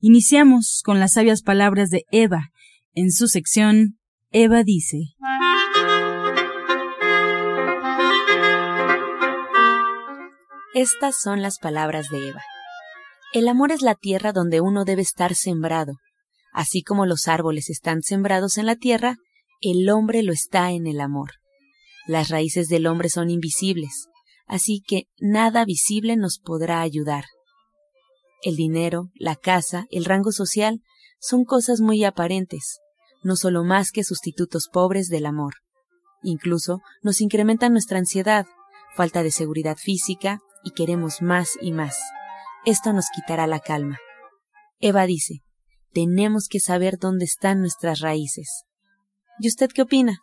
Iniciamos con las sabias palabras de Eva. En su sección, Eva dice. Estas son las palabras de Eva. El amor es la tierra donde uno debe estar sembrado. Así como los árboles están sembrados en la tierra, el hombre lo está en el amor. Las raíces del hombre son invisibles, así que nada visible nos podrá ayudar. El dinero, la casa, el rango social son cosas muy aparentes, no solo más que sustitutos pobres del amor. Incluso nos incrementan nuestra ansiedad, falta de seguridad física y queremos más y más. Esto nos quitará la calma. Eva dice, tenemos que saber dónde están nuestras raíces. ¿Y usted qué opina?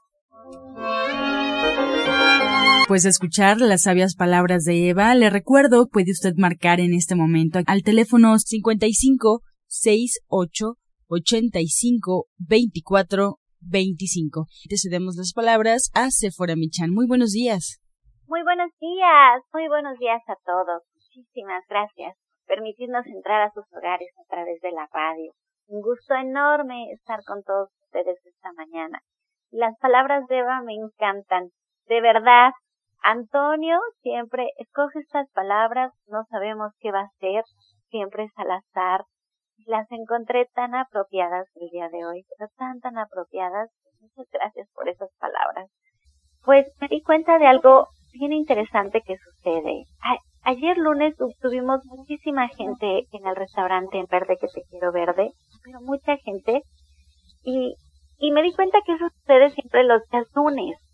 Pues escuchar las sabias palabras de Eva, le recuerdo, puede usted marcar en este momento al teléfono 55 68 85 24 25. Te cedemos las palabras a Sephora Michan. Muy buenos días. Muy buenos días, muy buenos días a todos. Muchísimas gracias por permitirnos entrar a sus hogares a través de la radio. Un gusto enorme estar con todos ustedes esta mañana. Las palabras de Eva me encantan. De verdad, Antonio siempre escoge estas palabras, no sabemos qué va a ser, siempre es al azar. Las encontré tan apropiadas el día de hoy, pero tan, tan apropiadas. Muchas gracias por esas palabras. Pues me di cuenta de algo bien interesante que sucede. ayer lunes tuvimos muchísima gente en el restaurante en Verde que te quiero verde, pero mucha gente y, y me di cuenta que eso sucede siempre los días lunes.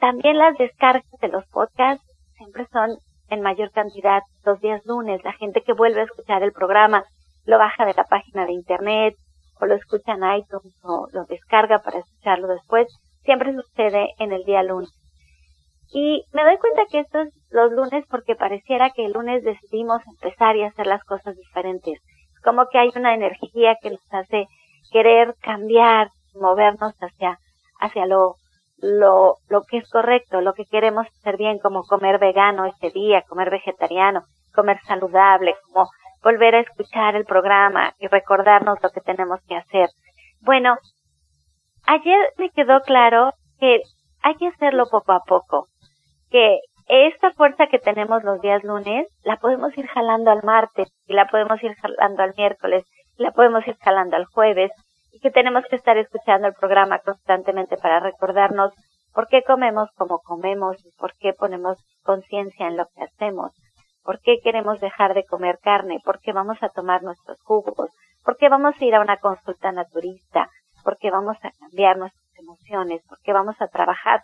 También las descargas de los podcasts siempre son en mayor cantidad los días lunes. La gente que vuelve a escuchar el programa lo baja de la página de internet o lo escucha en iTunes o lo descarga para escucharlo después. Siempre sucede en el día lunes. Y me doy cuenta que esto es los lunes porque pareciera que el lunes decidimos empezar y hacer las cosas diferentes. Como que hay una energía que nos hace querer cambiar, movernos hacia, hacia lo, lo, lo que es correcto, lo que queremos hacer bien, como comer vegano este día, comer vegetariano, comer saludable, como volver a escuchar el programa y recordarnos lo que tenemos que hacer. Bueno, ayer me quedó claro que hay que hacerlo poco a poco que esta fuerza que tenemos los días lunes la podemos ir jalando al martes y la podemos ir jalando al miércoles la podemos ir jalando al jueves que tenemos que estar escuchando el programa constantemente para recordarnos por qué comemos como comemos por qué ponemos conciencia en lo que hacemos, por qué queremos dejar de comer carne, por qué vamos a tomar nuestros jugos, por qué vamos a ir a una consulta naturista, por qué vamos a cambiar nuestras emociones, por qué vamos a trabajar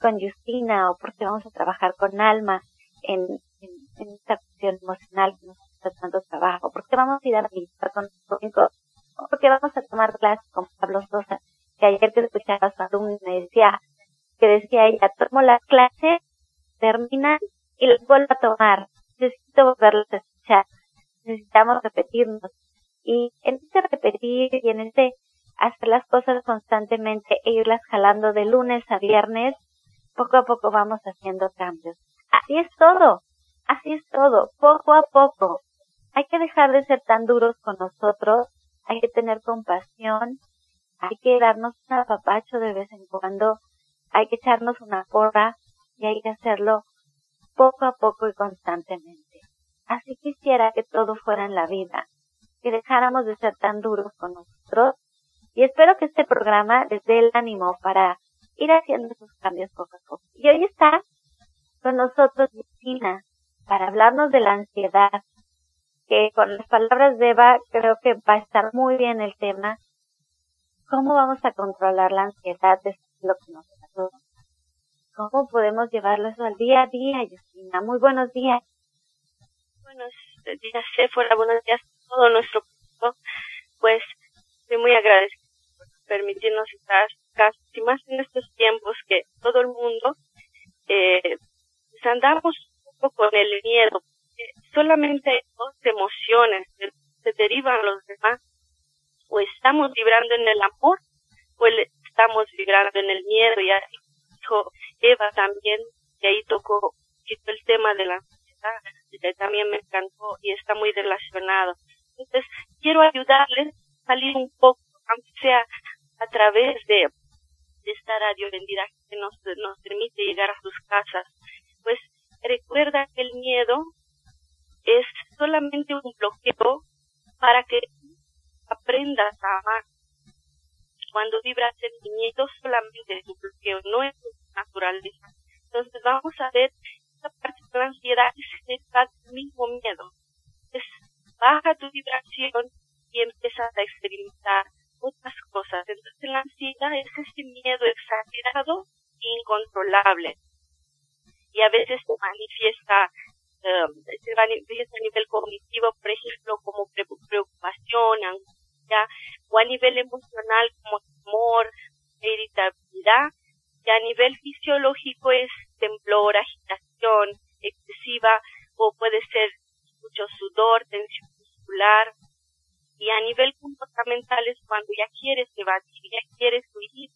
con Justina o porque vamos a trabajar con Alma en, en, esta cuestión emocional que nos está dando trabajo, porque vamos a ir a meditar con nosotros, porque vamos a tomar clases con Pablo Sosa, que ayer que escuchaba a su alumno me decía, que decía ella, tomo la clase, termina y las vuelvo a tomar, necesito volverlas a escuchar, necesitamos repetirnos. Y en este repetir y en este hacer las cosas constantemente e irlas jalando de lunes a viernes, poco a poco vamos haciendo cambios. Así es todo, así es todo, poco a poco. Hay que dejar de ser tan duros con nosotros, hay que tener compasión, hay que darnos un apapacho de vez en cuando, hay que echarnos una porra y hay que hacerlo poco a poco y constantemente. Así quisiera que todo fuera en la vida, que dejáramos de ser tan duros con nosotros y espero que este programa les dé el ánimo para ir haciendo esos cambios poco a poco. Y hoy está con nosotros Cristina para hablarnos de la ansiedad, que con las palabras de Eva creo que va a estar muy bien el tema. ¿Cómo vamos a controlar la ansiedad de lo que nos pasó? ¿Cómo podemos llevarlo eso al día a día, Justina? Muy buenos días. Buenos días, Sephora. Buenos días a todo nuestro público. Pues estoy muy agradecida permitirnos estar casi más en estos tiempos que todo el mundo eh, pues andamos un poco con el miedo. Solamente hay dos emociones que se derivan los demás. O estamos vibrando en el amor o estamos vibrando en el miedo. Y así dijo Eva también, que ahí tocó el tema de la ansiedad, que también me encantó y está muy relacionado. Entonces, quiero ayudarles a salir un poco, aunque sea a través de, de esta radio vendida que nos, nos permite llegar a sus casas. Pues recuerda que el miedo es solamente un bloqueo para que aprendas a amar. Cuando vibras el miedo solamente es un bloqueo, no es naturaleza. Entonces vamos a ver esta parte de la ansiedad es el mismo miedo. Es baja tu vibración y empiezas a experimentar otras cosas. Entonces la ansiedad es ese miedo exagerado e incontrolable. Y a veces se manifiesta, um, se manifiesta a nivel cognitivo, por ejemplo, como preocupación, angustia, o a nivel emocional como temor, irritabilidad, y a nivel fisiológico es temblor, agitación excesiva, o puede ser mucho sudor, tensión muscular, y a nivel comportamental es cuando ya quieres evadir, ya quieres huir,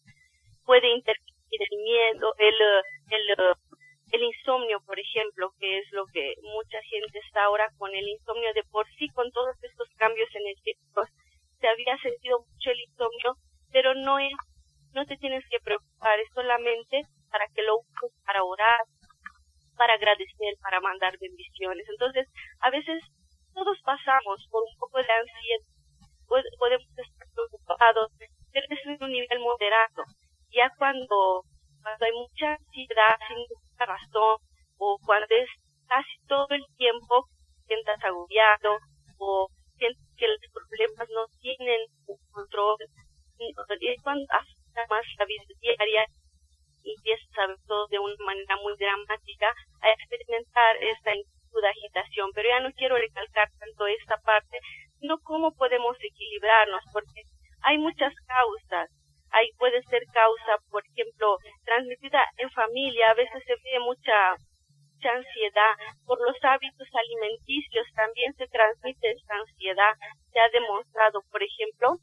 puede intervenir el miedo, el, el, el insomnio, por ejemplo, que es lo que mucha gente está ahora con el insomnio de por sí, con todos estos cambios energéticos, se había sentido mucho el insomnio, pero no es, no te tienes que preocupar, es solamente para que lo uses para orar, para agradecer, para mandar bendiciones. Entonces, a veces todos pasamos por un poco de ansiedad podemos estar preocupados, pero es un nivel moderado. Ya cuando, cuando hay mucha ansiedad sin razón, o cuando es casi todo el tiempo sientas agobiado, o sientes que los problemas no tienen control, es cuando afecta más la vida diaria empiezas a ver todo de una manera muy dramática, a experimentar esta inquietud, agitación. Pero ya no quiero recalcar tanto esta parte, no cómo podemos equilibrarnos, porque hay muchas causas. Ahí puede ser causa, por ejemplo, transmitida en familia, a veces se ve mucha, mucha ansiedad. Por los hábitos alimenticios también se transmite esta ansiedad. Se ha demostrado, por ejemplo,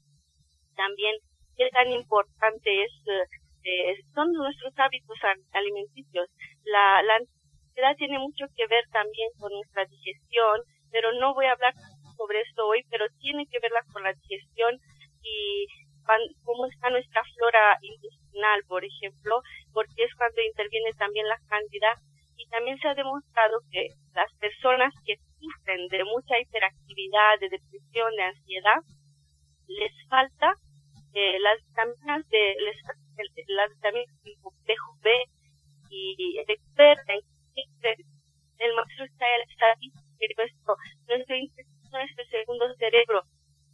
también qué tan importante es, eh, son nuestros hábitos alimenticios. La, ansiedad tiene mucho que ver también con nuestra digestión, pero no voy a hablar sobre esto hoy, pero tiene que verla con la digestión y cómo está nuestra flora intestinal, por ejemplo, porque es cuando interviene también la cándida. Y también se ha demostrado que las personas que sufren de mucha hiperactividad, de depresión, de ansiedad, les falta eh, las vitaminas de les, las vitaminas del complejo B y el experto el maestro está esto, nuestro intestino nuestro segundo cerebro,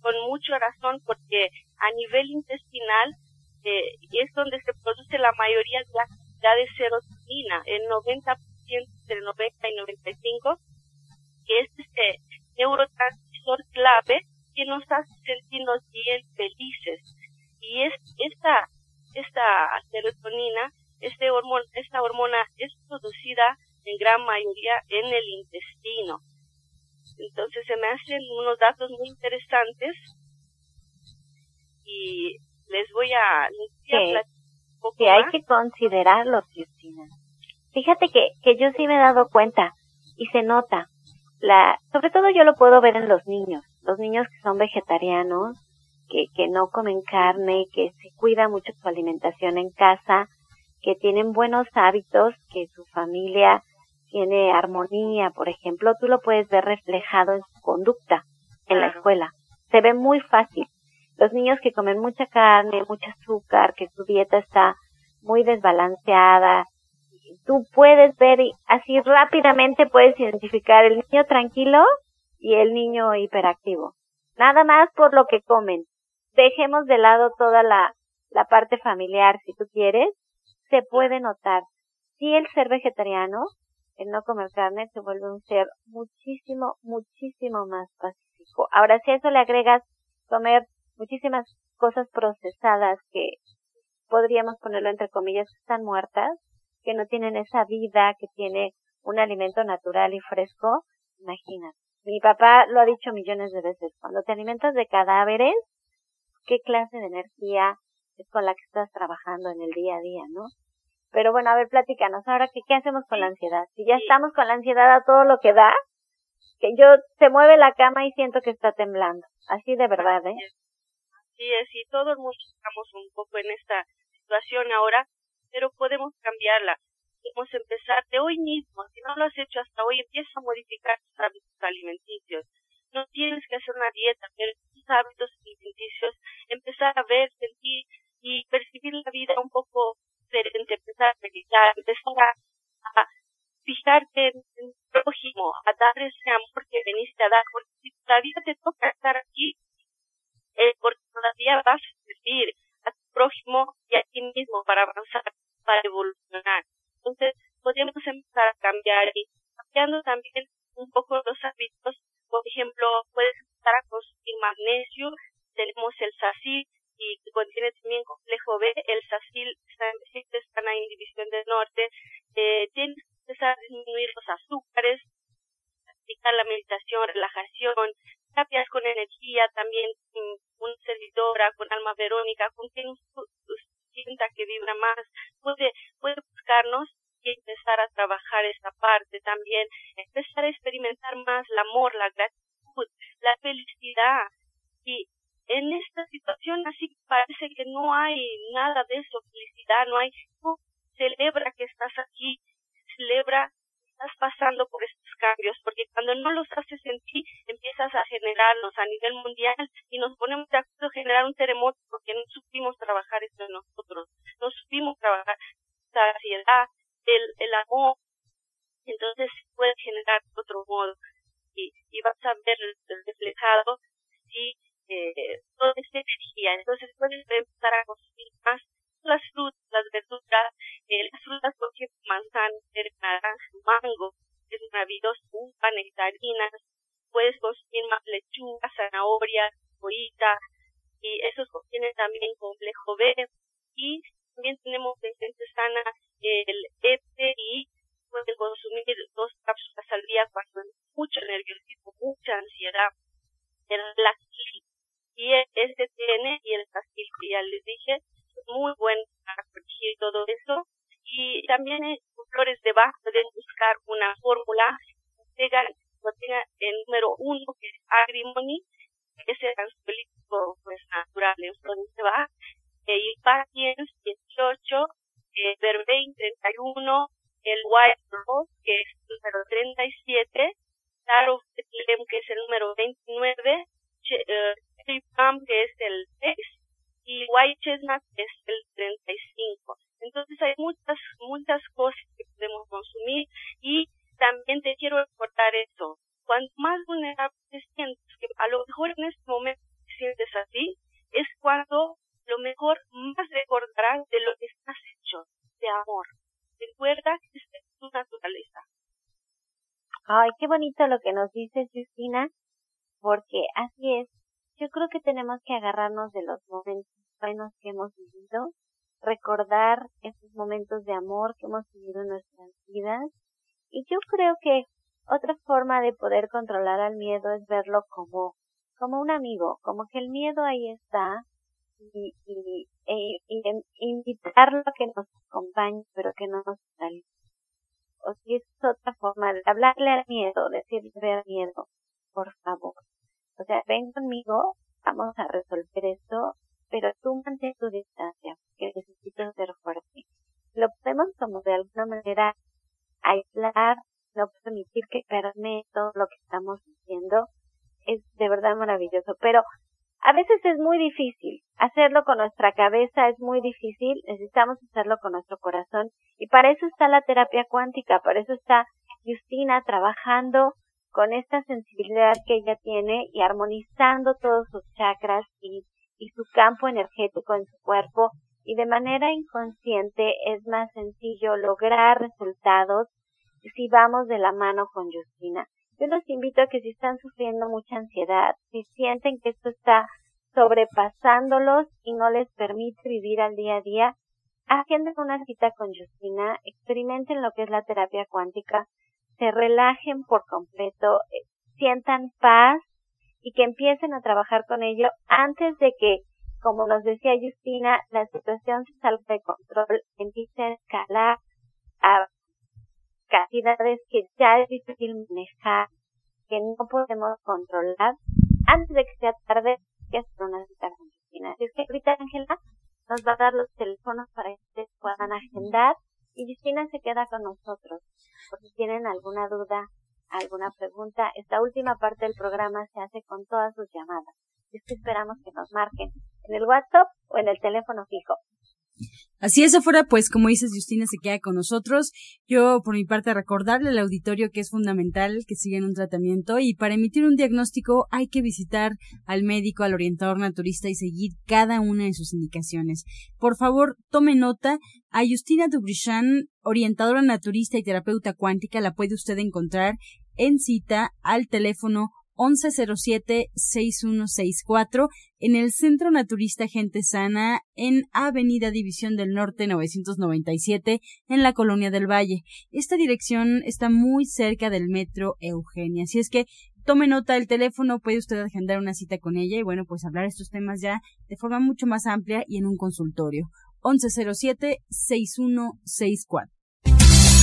con mucha razón porque a nivel intestinal eh, es donde se produce la mayoría de la cantidad de serotonina, el 90% entre 90 y 95, que es este neurotransmisor clave que nos hace sentirnos bien felices. Y es esta, esta serotonina, este hormona, esta hormona es producida en gran mayoría en el intestino. Entonces se me hacen unos datos muy interesantes y les voy a, les sí, hay que considerarlo, Cristina. Fíjate que, que yo sí me he dado cuenta y se nota. La, sobre todo yo lo puedo ver en los niños, los niños que son vegetarianos, que, que no comen carne, que se cuida mucho su alimentación en casa, que tienen buenos hábitos, que su familia tiene armonía, por ejemplo, tú lo puedes ver reflejado en su conducta en la escuela. Se ve muy fácil. Los niños que comen mucha carne, mucho azúcar, que su dieta está muy desbalanceada, tú puedes ver y así rápidamente puedes identificar el niño tranquilo y el niño hiperactivo. Nada más por lo que comen. Dejemos de lado toda la, la parte familiar, si tú quieres, se puede notar. Si el ser vegetariano el no comer carne se vuelve un ser muchísimo, muchísimo más pacífico. Ahora, si a eso le agregas comer muchísimas cosas procesadas que podríamos ponerlo entre comillas, están muertas, que no tienen esa vida que tiene un alimento natural y fresco, imagínate. Mi papá lo ha dicho millones de veces, cuando te alimentas de cadáveres, ¿qué clase de energía es con la que estás trabajando en el día a día, no? Pero bueno, a ver, platícanos, ahora, ¿qué, qué hacemos con la ansiedad? Si ya estamos con la ansiedad a todo lo que da, que yo se mueve la cama y siento que está temblando. Así de verdad, ¿eh? Es, y todo el mundo estamos un poco en esta situación ahora, pero podemos cambiarla. Podemos empezar de hoy mismo. Si no lo has hecho hasta hoy, empieza a modificar tus hábitos alimenticios. No tienes que hacer una dieta, pero tus hábitos alimenticios, empezar a ver, sentir y percibir la vida un poco diferente, empezar a meditar, empezar a, fijarte en el prójimo, a dar ese amor que veniste a dar, porque si todavía te toca estar aquí, es porque todavía vas a servir a tu prójimo y a ti mismo para avanzar, para evolucionar. Entonces, podemos empezar a cambiar y cambiando también un poco los hábitos. Por ejemplo, puedes empezar a consumir magnesio, tenemos el SACIL, y que contiene también complejo B, el SACIL está en están en División del Norte, eh, tienes que empezar a disminuir los azúcares, practicar la meditación, relajación, terapias con energía, también con alma verónica, con quien sienta que vibra más, puede, puede buscarnos y empezar a trabajar esta parte también, empezar a experimentar más el amor, la gratitud, la felicidad. Y en esta situación así parece que no hay nada de eso, felicidad, no hay, celebra que estás aquí, celebra que estás pasando por estos cambios, porque cuando no los haces en a generarlos a nivel mundial y nos ponemos a generar un terremoto porque no supimos trabajar esto en nosotros, no supimos trabajar esta ansiedad, el, el amor, entonces puede generar otro modo y, y vas a ver reflejado mucha ansiedad, el y este tiene y el que ya les dije, muy bueno para corregir todo eso. Y también en flores de Bach pueden buscar una fórmula que tenga, tenga el número uno, que es agrimony, que es el ansiolítico pues, natural en flores de Bach, y Patience 18, eh, Verbein 31, el White Rose, que es el número 37, Taro que es el número 29, uh, que es el 6 y White Chestnut es el 35. Entonces hay muchas, muchas cosas que podemos consumir y también te quiero recordar eso. Cuanto más vulnerable te sientes, que a lo mejor en este momento te sientes así, es cuando lo mejor más recordarás de lo que estás hecho, de amor. Recuerda que es tu naturaleza. Ay, qué bonito lo que nos dices, Justina, porque así es. Yo creo que tenemos que agarrarnos de los momentos buenos que hemos vivido, recordar esos momentos de amor que hemos vivido en nuestras vidas. Y yo creo que otra forma de poder controlar al miedo es verlo como, como un amigo, como que el miedo ahí está y, y, y invitarlo a que nos acompañe, pero que no nos salga. O si es otra forma de hablarle al miedo, decirle al miedo, por favor. O sea, ven conmigo, vamos a resolver esto, pero tú mantén tu distancia, que necesito ser fuerte. Lo podemos como de alguna manera aislar, no permitir que permee todo lo que estamos haciendo, es de verdad maravilloso, pero a veces es muy difícil. Hacerlo con nuestra cabeza es muy difícil, necesitamos hacerlo con nuestro corazón para eso está la terapia cuántica, para eso está Justina trabajando con esta sensibilidad que ella tiene y armonizando todos sus chakras y, y su campo energético en su cuerpo y de manera inconsciente es más sencillo lograr resultados si vamos de la mano con Justina. Yo los invito a que si están sufriendo mucha ansiedad, si sienten que esto está sobrepasándolos y no les permite vivir al día a día, agenden una cita con Justina, experimenten lo que es la terapia cuántica, se relajen por completo, eh, sientan paz y que empiecen a trabajar con ello antes de que, como nos decía Justina, la situación se salga de control, empiece a escalar a cantidades que ya es difícil manejar, que no podemos controlar, antes de que sea tarde, que hacer una cita con Justina. Así ahorita Ángela nos va a dar los teléfonos para que ustedes puedan agendar y Justina se queda con nosotros. Por si tienen alguna duda, alguna pregunta, esta última parte del programa se hace con todas sus llamadas. Y es que esperamos que nos marquen en el WhatsApp o en el teléfono fijo. Así es, afuera, pues como dices, Justina se queda con nosotros. Yo, por mi parte, recordarle al auditorio que es fundamental que sigan un tratamiento y para emitir un diagnóstico hay que visitar al médico, al orientador naturista y seguir cada una de sus indicaciones. Por favor, tome nota. A Justina Dubrichan, orientadora naturista y terapeuta cuántica, la puede usted encontrar en cita al teléfono 1107-6164 en el Centro Naturista Gente Sana en Avenida División del Norte 997 en la Colonia del Valle. Esta dirección está muy cerca del Metro Eugenia, así es que tome nota del teléfono, puede usted agendar una cita con ella y bueno, pues hablar estos temas ya de forma mucho más amplia y en un consultorio. 1107-6164.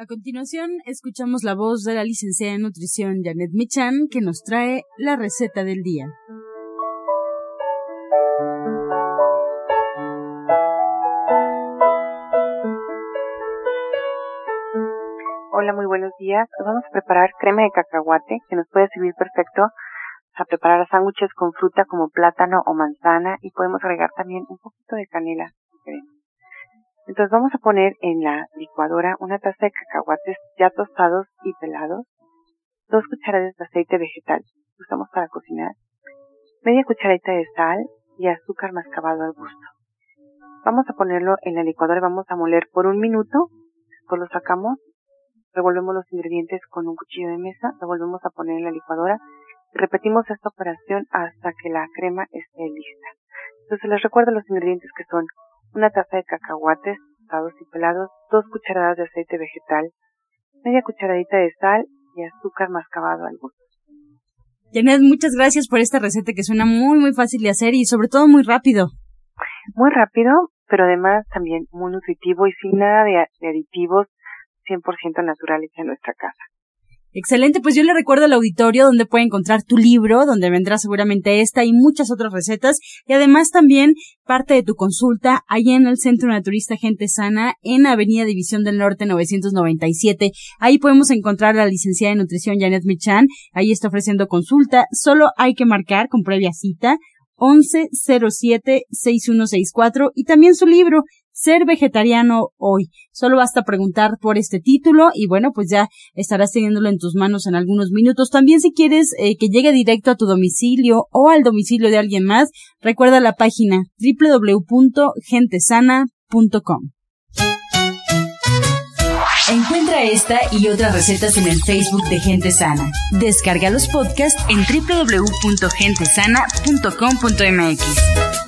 A continuación, escuchamos la voz de la licenciada en nutrición Janet Michan, que nos trae la receta del día. Hola, muy buenos días. Hoy vamos a preparar crema de cacahuate, que nos puede servir perfecto a preparar sándwiches con fruta como plátano o manzana y podemos agregar también un poquito de canela. Entonces vamos a poner en la licuadora una taza de cacahuates ya tostados y pelados, dos cucharadas de aceite vegetal que usamos para cocinar, media cucharadita de sal y azúcar mascabado al gusto. Vamos a ponerlo en la licuadora vamos a moler por un minuto, después lo sacamos, revolvemos los ingredientes con un cuchillo de mesa, lo volvemos a poner en la licuadora repetimos esta operación hasta que la crema esté lista. Entonces les recuerdo los ingredientes que son una taza de cacahuates tostados y pelados, dos cucharadas de aceite vegetal, media cucharadita de sal y azúcar mascabado al gusto. Janet, muchas gracias por esta receta que suena muy muy fácil de hacer y sobre todo muy rápido. Muy rápido, pero además también muy nutritivo y sin nada de, de aditivos 100% naturales en nuestra casa. Excelente, pues yo le recuerdo al auditorio donde puede encontrar tu libro, donde vendrá seguramente esta y muchas otras recetas, y además también parte de tu consulta allá en el Centro Naturista Gente Sana, en Avenida División del Norte 997. Ahí podemos encontrar a la licenciada de nutrición Janet Michan, ahí está ofreciendo consulta, solo hay que marcar con previa cita 1107-6164 y también su libro ser vegetariano hoy. Solo basta preguntar por este título y bueno, pues ya estarás teniéndolo en tus manos en algunos minutos. También si quieres eh, que llegue directo a tu domicilio o al domicilio de alguien más, recuerda la página www.gentesana.com. Encuentra esta y otras recetas en el Facebook de Gente Sana. Descarga los podcasts en www.gentesana.com.mx.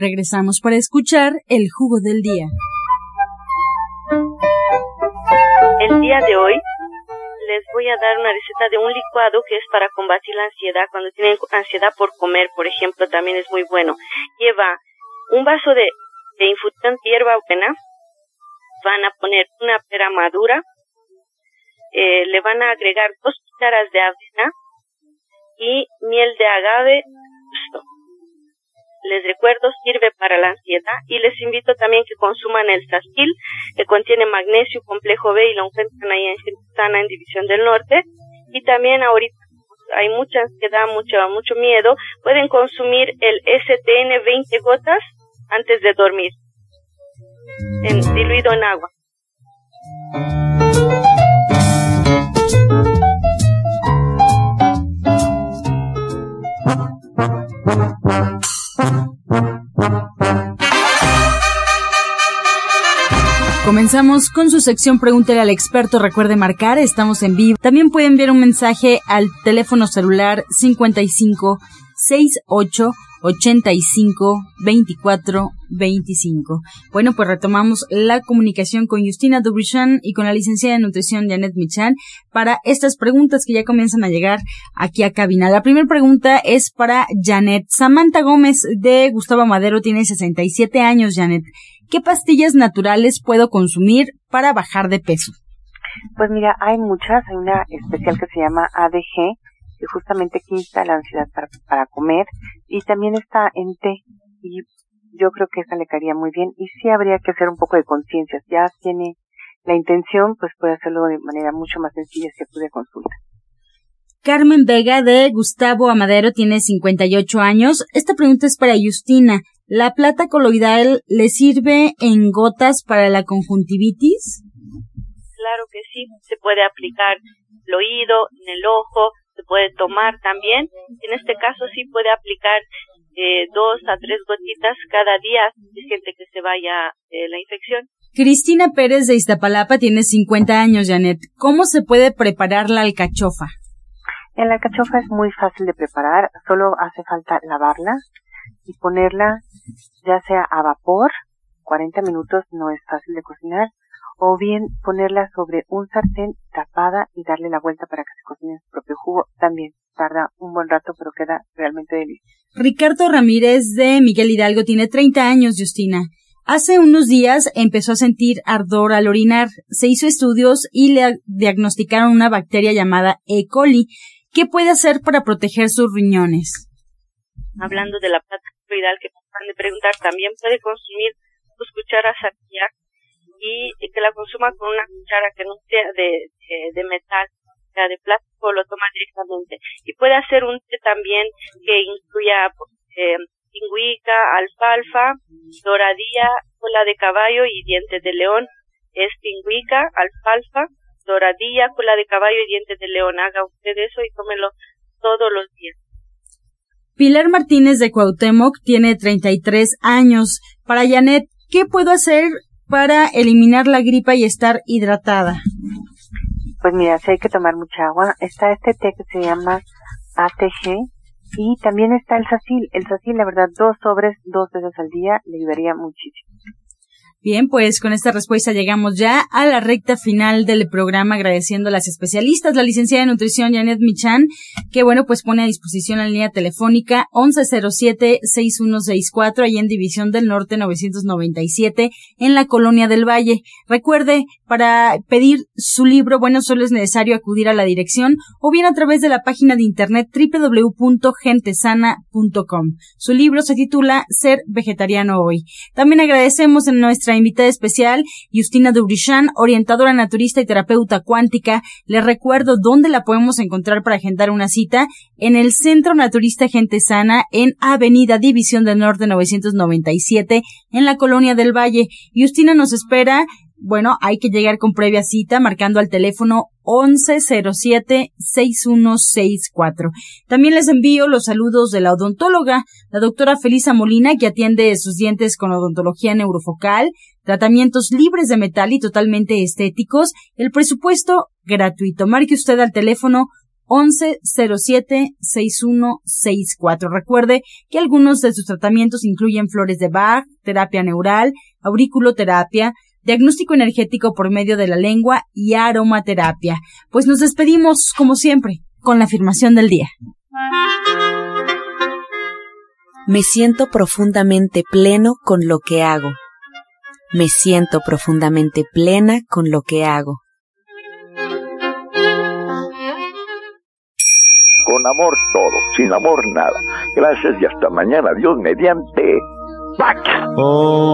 Regresamos para escuchar el jugo del día. El día de hoy les voy a dar una receta de un licuado que es para combatir la ansiedad. Cuando tienen ansiedad por comer, por ejemplo, también es muy bueno. Lleva un vaso de, de infusión de hierba buena, van a poner una pera madura, eh, le van a agregar dos cucharas de avena y miel de agave Les recuerdo, sirve para la ansiedad y les invito también que consuman el sasquil, que contiene magnesio, complejo B y lo encuentran ahí en Sana en División del Norte. Y también ahorita hay mucha ansiedad, mucho, mucho miedo, pueden consumir el STN 20 gotas antes de dormir, en, diluido en agua. Con su sección Pregúntele al experto. Recuerde marcar, estamos en vivo. También puede enviar un mensaje al teléfono celular 55 68 85 24 25. Bueno, pues retomamos la comunicación con Justina Dubrichan y con la licenciada de nutrición Janet Michan para estas preguntas que ya comienzan a llegar aquí a cabina. La primera pregunta es para Janet. Samantha Gómez de Gustavo Madero tiene 67 años, Janet. ¿Qué pastillas naturales puedo consumir para bajar de peso? Pues mira, hay muchas. Hay una especial que se llama ADG, que justamente quita la ansiedad para, para comer. Y también está en té. Y yo creo que esa le caería muy bien. Y sí habría que hacer un poco de conciencia. Ya tiene la intención, pues puede hacerlo de manera mucho más sencilla si acude a consulta. Carmen Vega de Gustavo Amadero tiene 58 años. Esta pregunta es para Justina. ¿La plata coloidal le sirve en gotas para la conjuntivitis? Claro que sí, se puede aplicar el oído, en el ojo, se puede tomar también. En este caso sí puede aplicar eh, dos a tres gotitas cada día, gente que se vaya eh, la infección. Cristina Pérez de Iztapalapa tiene 50 años, Janet. ¿Cómo se puede preparar la alcachofa? La alcachofa es muy fácil de preparar, solo hace falta lavarla, y ponerla ya sea a vapor, 40 minutos no es fácil de cocinar, o bien ponerla sobre un sartén tapada y darle la vuelta para que se cocine su propio jugo. También tarda un buen rato, pero queda realmente delicioso. Ricardo Ramírez de Miguel Hidalgo tiene 30 años, Justina. Hace unos días empezó a sentir ardor al orinar. Se hizo estudios y le diagnosticaron una bacteria llamada E. coli. ¿Qué puede hacer para proteger sus riñones? Hablando de la plata coloidal que me de preguntar, también puede consumir sus cucharas arquear y, que la consuma con una cuchara que no sea de, de, metal, sea de plástico, lo toma directamente. Y puede hacer un té también que incluya eh, alfalfa, doradilla, cola de caballo y dientes de león. Es pingüica, alfalfa, doradilla, cola de caballo y dientes de león. Haga usted eso y tómelo todos los días. Pilar Martínez de Cuauhtémoc tiene 33 años. Para Janet, ¿qué puedo hacer para eliminar la gripa y estar hidratada? Pues mira, si hay que tomar mucha agua. Está este té que se llama ATG y también está el sacil. El sacil, la verdad, dos sobres, dos veces al día, le ayudaría muchísimo. Bien, pues con esta respuesta llegamos ya a la recta final del programa, agradeciendo a las especialistas, la licenciada de nutrición Janet Michan, que bueno, pues pone a disposición la línea telefónica 1107-6164, ahí en División del Norte 997, en la Colonia del Valle. Recuerde, para pedir su libro, bueno, solo es necesario acudir a la dirección o bien a través de la página de internet www.gentesana.com. Su libro se titula Ser Vegetariano Hoy. También agradecemos en nuestra invitada especial, Justina Dubrichan, orientadora naturista y terapeuta cuántica. Les recuerdo dónde la podemos encontrar para agendar una cita en el Centro Naturista Gente Sana en Avenida División del Norte 997 en la Colonia del Valle. Justina nos espera bueno, hay que llegar con previa cita marcando al teléfono 1107-6164. También les envío los saludos de la odontóloga, la doctora Felisa Molina, que atiende sus dientes con odontología neurofocal, tratamientos libres de metal y totalmente estéticos, el presupuesto gratuito. Marque usted al teléfono 1107-6164. Recuerde que algunos de sus tratamientos incluyen flores de Bach, terapia neural, auriculoterapia, diagnóstico energético por medio de la lengua y aromaterapia. Pues nos despedimos, como siempre, con la afirmación del día. Me siento profundamente pleno con lo que hago. Me siento profundamente plena con lo que hago. Con amor todo, sin amor nada. Gracias y hasta mañana. Dios mediante. back. Oh.